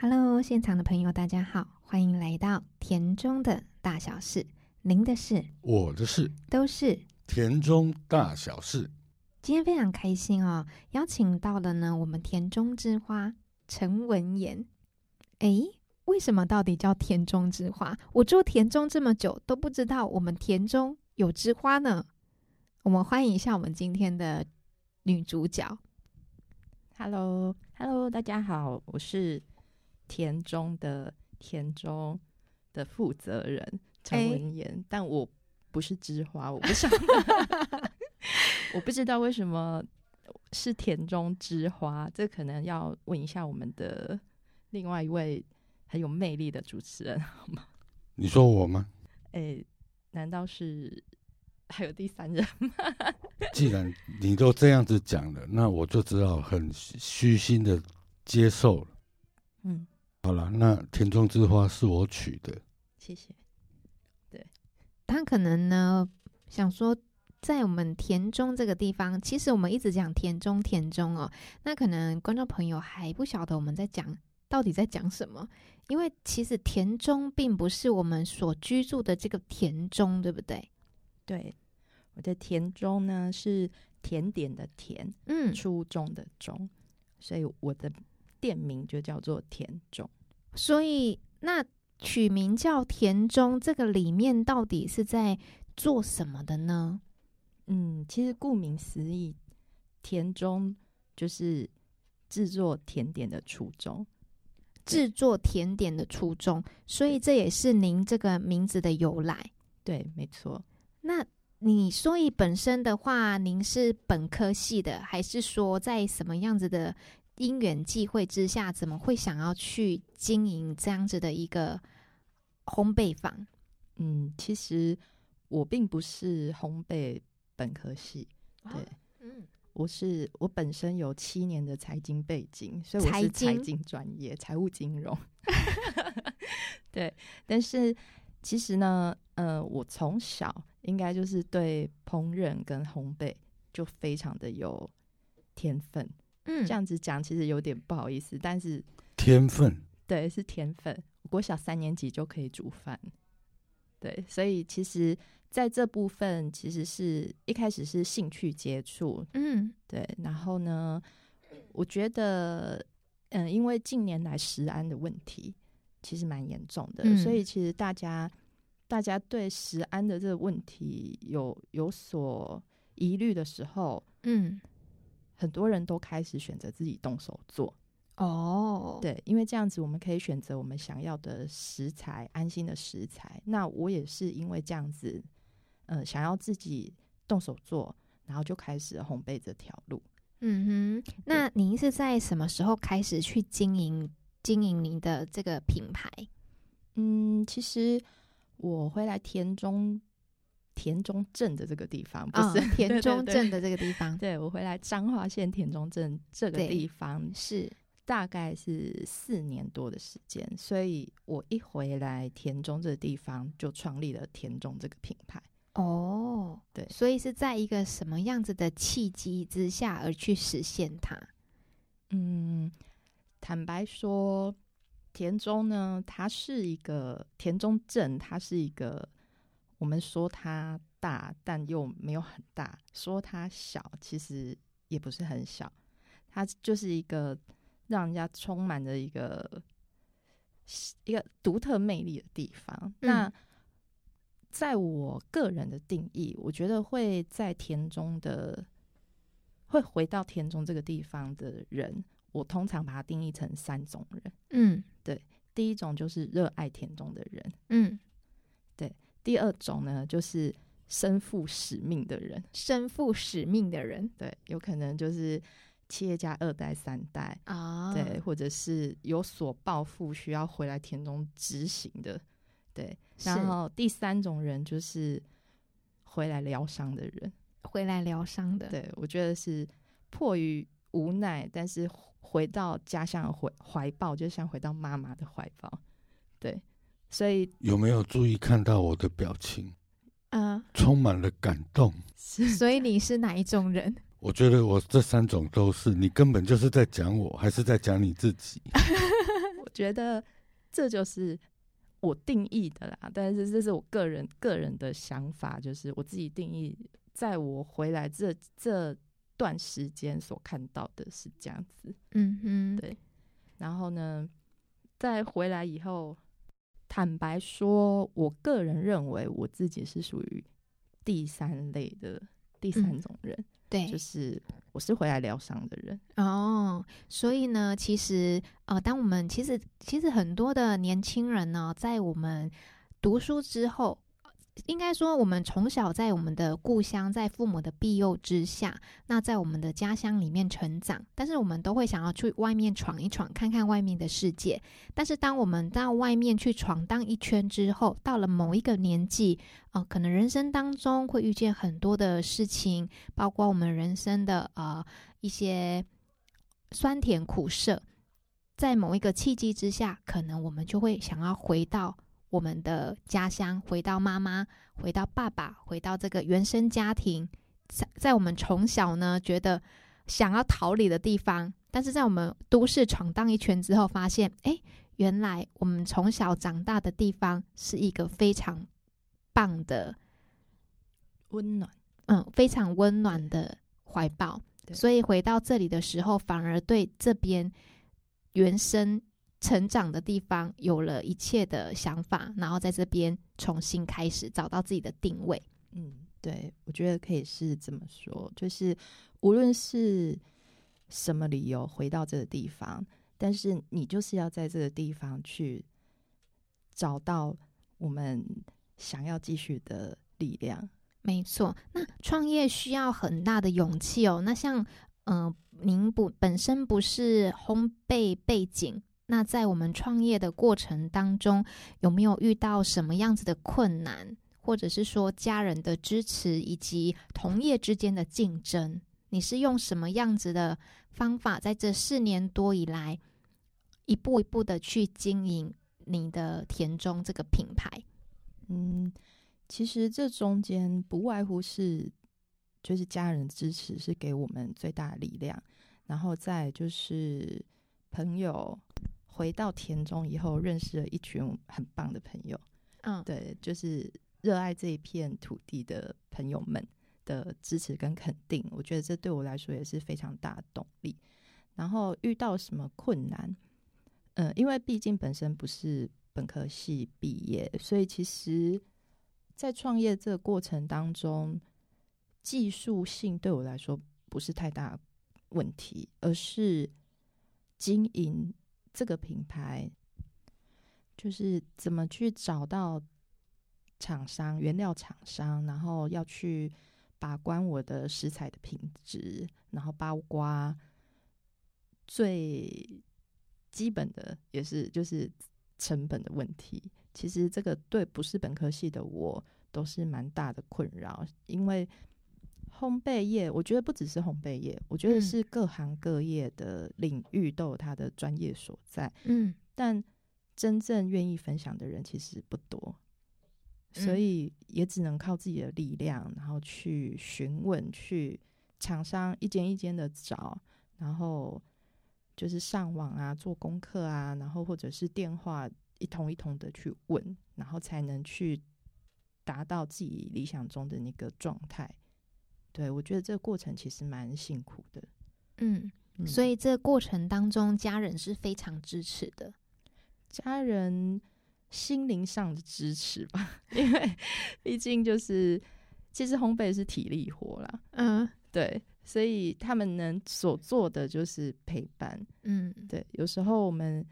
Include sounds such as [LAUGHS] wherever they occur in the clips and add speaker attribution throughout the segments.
Speaker 1: Hello，现场的朋友，大家好，欢迎来到田中的大小事。您的事，
Speaker 2: 我的事，
Speaker 1: 都是
Speaker 2: 田中大小事。
Speaker 1: 今天非常开心哦，邀请到了呢我们田中之花陈文妍。诶，为什么到底叫田中之花？我住田中这么久都不知道我们田中有之花呢。我们欢迎一下我们今天的女主角。
Speaker 3: Hello，Hello，大家好，我是田中的田中的负责人陈
Speaker 1: 哎
Speaker 3: 文言，但我不是知花，[LAUGHS] 我不晓得，[LAUGHS] 我不知道为什么是田中之花，这可能要问一下我们的另外一位很有魅力的主持人，好吗？
Speaker 2: 你说我吗？
Speaker 3: 哎、难道是还有第三人？[LAUGHS]
Speaker 2: 既然你都这样子讲了，那我就只好很虚心的接受了。
Speaker 3: 嗯，
Speaker 2: 好了，那田中之花是我取的，
Speaker 3: 谢谢。
Speaker 1: 对他可能呢想说，在我们田中这个地方，其实我们一直讲田中田中哦，那可能观众朋友还不晓得我们在讲到底在讲什么，因为其实田中并不是我们所居住的这个田中，对不对？
Speaker 3: 对，我的田中呢是甜点的甜，
Speaker 1: 嗯，
Speaker 3: 初中的中，所以我的店名就叫做田中。
Speaker 1: 所以那取名叫田中，这个里面到底是在做什么的呢？
Speaker 3: 嗯，其实顾名思义，田中就是制作甜点的初衷。
Speaker 1: 制作甜点的初衷，所以这也是您这个名字的由来。
Speaker 3: 对，没错。
Speaker 1: 那你所以本身的话，您是本科系的，还是说在什么样子的因缘际会之下，怎么会想要去经营这样子的一个烘焙坊？
Speaker 3: 嗯，其实我并不是烘焙本科系，对，
Speaker 1: 嗯，
Speaker 3: 我是我本身有七年的财经背景，所以我是财
Speaker 1: 经
Speaker 3: 经专业，财务金融。[LAUGHS] 对，但是其实呢，呃，我从小应该就是对烹饪跟烘焙就非常的有天分。
Speaker 1: 嗯
Speaker 3: 这样子讲其实有点不好意思，但是
Speaker 2: 天分。
Speaker 3: 对，是天分。国小三年级就可以煮饭，对，所以其实在这部分其实是一开始是兴趣接触，
Speaker 1: 嗯
Speaker 3: 对，然后呢，我觉得，嗯，因为近年来食安的问题其实蛮严重的，
Speaker 1: 嗯
Speaker 3: 所以其实大家大家对食安的这个问题有有所疑虑的时候，
Speaker 1: 嗯，
Speaker 3: 很多人都开始选择自己动手做。
Speaker 1: 哦，，
Speaker 3: 对，因为这样子我们可以选择我们想要的食材，安心的食材。那我也是因为这样子，呃，想要自己动手做，然后就开始了烘焙这条路。
Speaker 1: 嗯哼。那您是在什么时候开始去经营经营您的这个品牌？
Speaker 3: 嗯，其实我会来田中田中镇的这个地方，不
Speaker 1: 啊
Speaker 3: 是、
Speaker 1: 田中镇的这个地方，
Speaker 3: 对我回来彰化县田中镇这个地方
Speaker 1: 是
Speaker 3: 大概是四年多的时间，所以我一回来田中这个地方就创立了田中这个品牌。
Speaker 1: 哦，
Speaker 3: 对
Speaker 1: 所以是在一个什么样子的契机之下而去实现它？
Speaker 3: 嗯，坦白说，田中呢，它是一个田中镇，它是一个我们说它大，但又没有很大；说它小，其实也不是很小。它就是一个让人家充满着一个一个独特魅力的地方。那在我个人的定义，我觉得会在田中的会回到田中这个地方的人，我通常把它定义成三种人。
Speaker 1: 嗯对
Speaker 3: 第一种就是热爱田中的人，
Speaker 1: 嗯，
Speaker 3: 第二种呢就是身负使命的人，
Speaker 1: 身负使命的人。
Speaker 3: 对，有可能就是企业家二代、三代，
Speaker 1: 啊，
Speaker 3: 对，，或者是有所抱负需要回来田中执行的，对。然后第三种人就是回来疗伤的人，
Speaker 1: 回来疗伤的，
Speaker 3: 对我觉得是迫于无奈，但是回到家乡的怀怀抱，就像回到妈妈的怀抱，对。所以
Speaker 2: 有没有注意看到我的表情？
Speaker 1: 啊，
Speaker 2: 充满了感动。
Speaker 1: 所以你是哪一种人？
Speaker 2: 我觉得我这三种都是，你根本就是在讲我，还是在讲你自己？[LAUGHS]
Speaker 3: 我觉得这就是我定义的啦。但是这是我个人个人的想法，就是我自己定义，在我回来这这段时间所看到的是这样子。
Speaker 1: 嗯哼，
Speaker 3: 对然后呢，在回来以后，坦白说，我个人认为我自己是属于第三类的第三
Speaker 1: 嗯
Speaker 3: 种人，
Speaker 1: 对，
Speaker 3: 就是我是回来疗伤的人。
Speaker 1: 哦，所以呢，其实呃，当我们其实其实很多的年轻人呢，在我们读书之后，应该说我们从小在我们的故乡，在父母的庇佑之下，那在我们的家乡里面成长，但是我们都会想要去外面闯一闯，看看外面的世界。但是当我们到外面去闯荡一圈之后，到了某一个年纪，呃，可能人生当中会遇见很多的事情，包括我们人生的呃一些酸甜苦涩，在某一个契机之下，可能我们就会想要回到我们的家乡，回到妈妈，回到爸爸，回到这个原生家庭，在在我们从小呢觉得想要逃离的地方，但是在我们都市闯荡一圈之后，发现，哎，原来我们从小长大的地方是一个非常棒的
Speaker 3: 温暖，
Speaker 1: 嗯，非常温暖的怀抱。所以回到这里的时候，反而对这边原生成长的地方有了一切的想法，然后在这边重新开始找到自己的定位。
Speaker 3: 嗯，对，我觉得可以是这么说，就是无论是什么理由回到这个地方，但是你就是要在这个地方去找到我们想要继续的力量。
Speaker 1: 没错，那创业需要很大的勇气哦。那像，嗯、您不本身不是烘焙背景，那在我们创业的过程当中，有没有遇到什么样子的困难，或者是说家人的支持，以及同业之间的竞争？你是用什么样子的方法，在这四年多以来，一步一步的去经营你的田中这个品牌？
Speaker 3: 嗯，其实这中间不外乎是，就是家人支持是给我们最大的力量，然后再就是朋友回到田中以后，认识了一群很棒的朋友，
Speaker 1: 嗯，
Speaker 3: 对，就是热爱这一片土地的朋友们的支持跟肯定，我觉得这对我来说也是非常大的动力。然后遇到什么困难，嗯、因为毕竟本身不是本科系毕业，所以其实，在创业这个过程当中，技术性对我来说不是太大问题，而是经营这个品牌，就是怎么去找到厂商、原料厂商，然后要去把关我的食材的品质，然后包括最基本的也是就是成本的问题。其实这个对不是本科系的我都是蛮大的困扰，因为烘焙业，我觉得不只是烘焙业，我觉得
Speaker 1: 嗯
Speaker 3: 是各行各业的领域都有它的专业所在。
Speaker 1: 嗯
Speaker 3: 但真正愿意分享的人其实不多，所
Speaker 1: 嗯
Speaker 3: 以也只能靠自己的力量，然后去询问，去厂商一间一间的找，然后就是上网啊，做功课啊，然后或者是电话一通一通的去问，然后才能去达到自己理想中的那个状态。对我觉得这个过程其实蛮辛苦的，
Speaker 1: 嗯。
Speaker 3: 嗯
Speaker 1: 所以这个过程当中，家人是非常支持的。
Speaker 3: 家人心灵上的支持吧，[LAUGHS] 因为毕竟就是其实烘焙是体力活啦，
Speaker 1: 嗯
Speaker 3: 对，所以他们能所做的就是陪伴。
Speaker 1: 嗯
Speaker 3: 对，有时候我们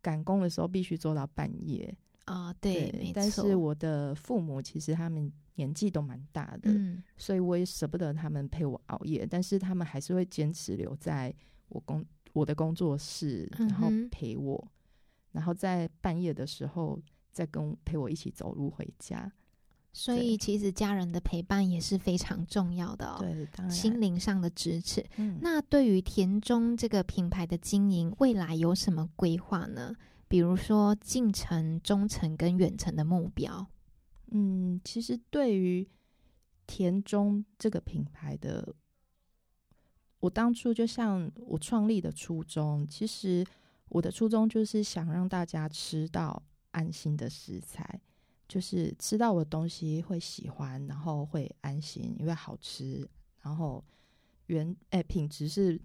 Speaker 3: 赶工的时候必须做到半夜，
Speaker 1: 啊、对，没错。
Speaker 3: 但是我的父母其实他们年纪都蛮大的，
Speaker 1: 嗯
Speaker 3: 所以我也舍不得他们陪我熬夜，但是他们还是会坚持留在我工我的工作室，然后陪我，然后在半夜的时候再跟陪我一起走路回家。
Speaker 1: 所以其实家人的陪伴也是非常重要的哦，
Speaker 3: 对，当然，
Speaker 1: 心灵上的支持。
Speaker 3: 嗯，
Speaker 1: 那对于田中这个品牌的经营，未来有什么规划呢？比如说近程、中程跟远程的目标。
Speaker 3: 嗯，其实对于田中这个品牌的，我当初就像我创立的初衷，其实我的初衷就是想让大家吃到安心的食材，就是吃到我的东西会喜欢，然后会安心，因为好吃，然后原哎、品质是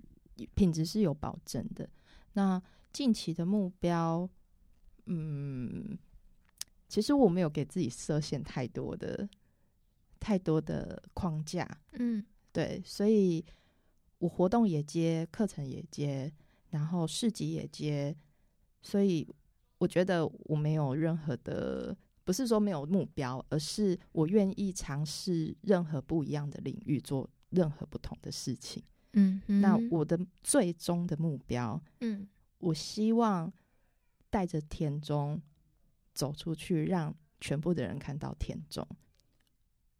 Speaker 3: 品质是有保证的。那近期的目标，嗯，其实我没有给自己设限太多的太多的框架，
Speaker 1: 嗯。
Speaker 3: 对，所以我活动也接，课程也接，然后市集也接，所以我觉得我没有任何的，不是说没有目标，而是我愿意尝试任何不一样的领域，做任何不同的事情。
Speaker 1: 嗯，
Speaker 3: 那
Speaker 1: 嗯
Speaker 3: 我的最终的目标，
Speaker 1: 嗯。
Speaker 3: 我希望带着田中走出去，让全部的人看到田中。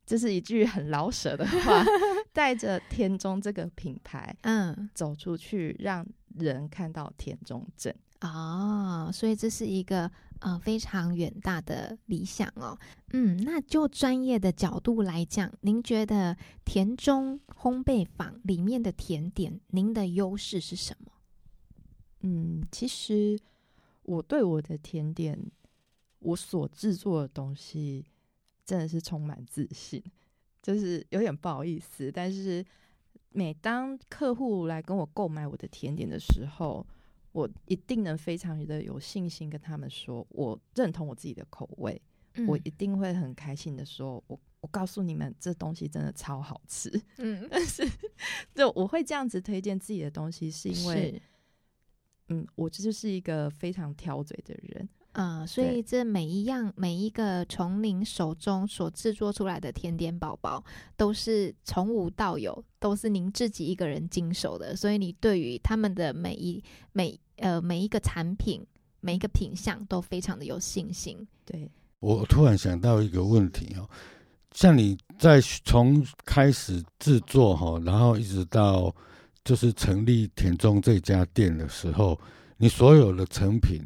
Speaker 3: 这是一句很老舍的话，[LAUGHS] 带着田中这个品牌
Speaker 1: 嗯
Speaker 3: 走出去，让人看到田中镇。
Speaker 1: 哦，所以这是一个呃非常远大的理想哦。嗯，那就专业的角度来讲，您觉得田中烘焙坊里面的甜点，您的优势是什么？
Speaker 3: 嗯，其实我对我的甜点，我所制作的东西，真的是充满自信，就是有点不好意思。但是每当客户来跟我购买我的甜点的时候，我一定能非常的有信心跟他们说，我认同我自己的口味，
Speaker 1: 嗯
Speaker 3: 我一定会很开心的说，我我告诉你们，这东西真的超好吃。[LAUGHS]
Speaker 1: 嗯，
Speaker 3: 但是，就我会这样子推荐自己的东西，是因为嗯，我这就是一个非常挑嘴的人。
Speaker 1: 呃，所以这每一样每一个从您手中所制作出来的甜点宝宝，都是从无到有，都是您自己一个人经手的。所以你对于他们的每一每呃每一个产品、每一个品相都非常的有信心。
Speaker 3: 对，
Speaker 2: 我突然想到一个问题哦，像你在从开始制作哈，然后一直到就是成立田中这家店的时候，你所有的成品，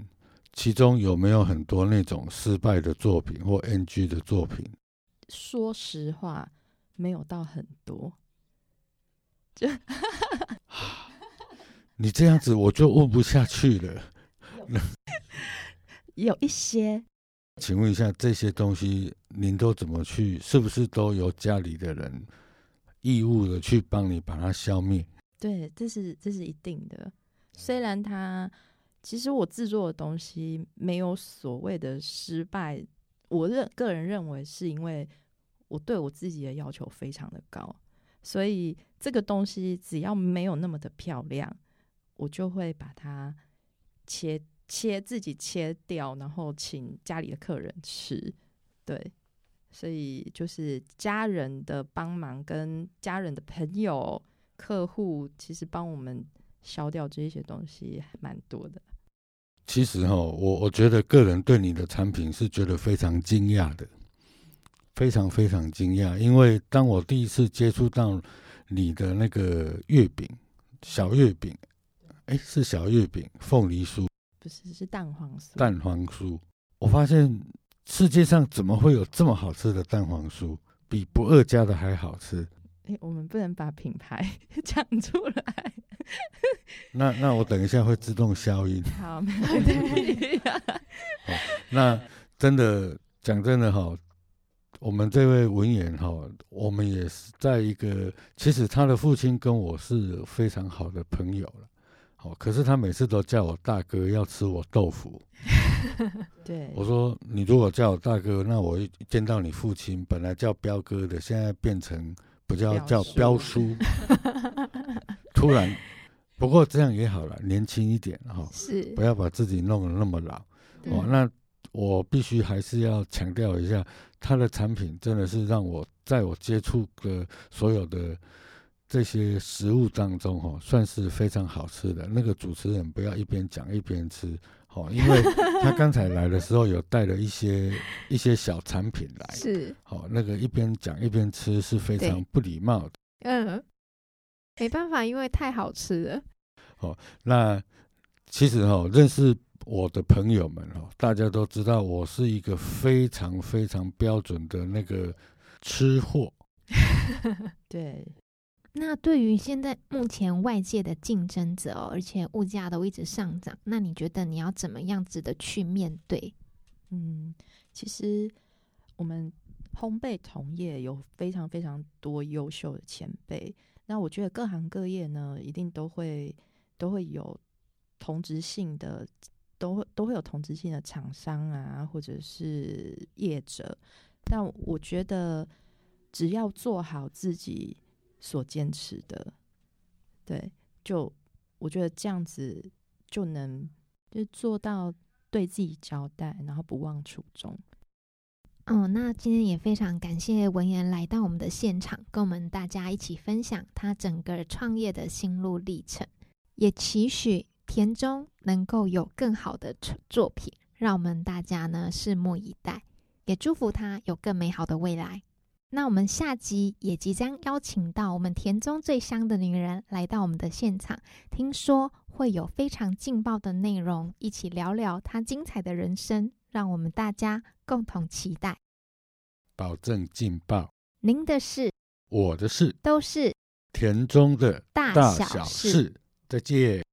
Speaker 2: 其中有没有很多那种失败的作品或 NG 的作品？
Speaker 3: 说实话，没有到很多。
Speaker 2: 就 [LAUGHS] 你这样子我就问不下去了。[LAUGHS]
Speaker 3: 有一些，
Speaker 2: 请问一下，这些东西您都怎么去？是不是都由家里的人义务的去帮你把它消灭？
Speaker 3: 对，这是这是一定的。虽然它其实我制作的东西没有所谓的失败，我认个人认为是因为我对我自己的要求非常的高，所以这个东西只要没有那么的漂亮，我就会把它切切自己切掉，然后请家里的客人吃。对，所以就是家人的帮忙跟家人的朋友。客户其实帮我们消掉这些东西蛮多的。
Speaker 2: 其实哈，我我觉得个人对你的产品是觉得非常惊讶的，非常非常惊讶。因为当我第一次接触到你的那个月饼，小月饼，哎，是小月饼，凤梨酥、
Speaker 3: 不是是蛋黄酥，
Speaker 2: 蛋黄酥，我发现世界上怎么会有这么好吃的蛋黄酥，比不二家的还好吃？
Speaker 3: 哎、我们不能把品牌 [LAUGHS] 讲出来。
Speaker 2: 那那我等一下会自动消音。
Speaker 3: 好，没问题。
Speaker 2: 那真的讲真的哈，我们这位文言哈，我们也是在一个，其实他的父亲跟我是非常好的朋友了。好，可是他每次都叫我大哥要吃我豆腐。[LAUGHS]
Speaker 3: 对，
Speaker 2: 我说你如果叫我大哥，那我一见到你父亲本来叫彪哥的，现在变成不叫
Speaker 3: 彪
Speaker 2: 叫
Speaker 3: 叔
Speaker 2: 彪叔。突然，不过这样也好了，年轻一点哈，
Speaker 1: 是
Speaker 2: 不要把自己弄得那么老。哦，那我必须还是要强调一下，他的产品真的是让我在我接触的所有的这些食物当中，哈、算是非常好吃的。那个主持人不要一边讲一边吃，哦，因为 [LAUGHS] 他刚才来的时候有带了一些一些小产品来，
Speaker 1: 是，
Speaker 2: 哦，那个一边讲一边吃是非常不礼貌的。
Speaker 1: 嗯，没办法，因为太好吃了。
Speaker 2: 那其实哈、认识我的朋友们哦，大家都知道我是一个非常非常标准的那个吃货。[LAUGHS]
Speaker 3: 对，
Speaker 1: 那对于现在目前外界的竞争者哦，而且物价都一直上涨，那你觉得你要怎么样子的去面对？
Speaker 3: 嗯，其实我们烘焙同业有非常非常多优秀的前辈，那我觉得各行各业呢，一定都会都会有同质性的，都会都会有同质性的厂商啊，或者是业者。但我觉得，只要做好自己所坚持的，对，就我觉得这样子就能就做到。对自己交代，然后不忘初衷。
Speaker 1: 哦，那今天也非常感谢文言来到我们的现场，跟我们大家一起分享他整个创业的心路历程，也期许田中能够有更好的作品，让我们大家呢拭目以待，也祝福他有更美好的未来。那我们下集也即将邀请到我们田中最香的女人来到我们的现场，听说会有非常劲爆的内容，一起聊聊她精彩的人生，让我们大家共同期待。
Speaker 2: 保证劲爆，
Speaker 1: 您的事，
Speaker 2: 我的事，
Speaker 1: 都是
Speaker 2: 田中的
Speaker 1: 大
Speaker 2: 大
Speaker 1: 小
Speaker 2: 事。再见。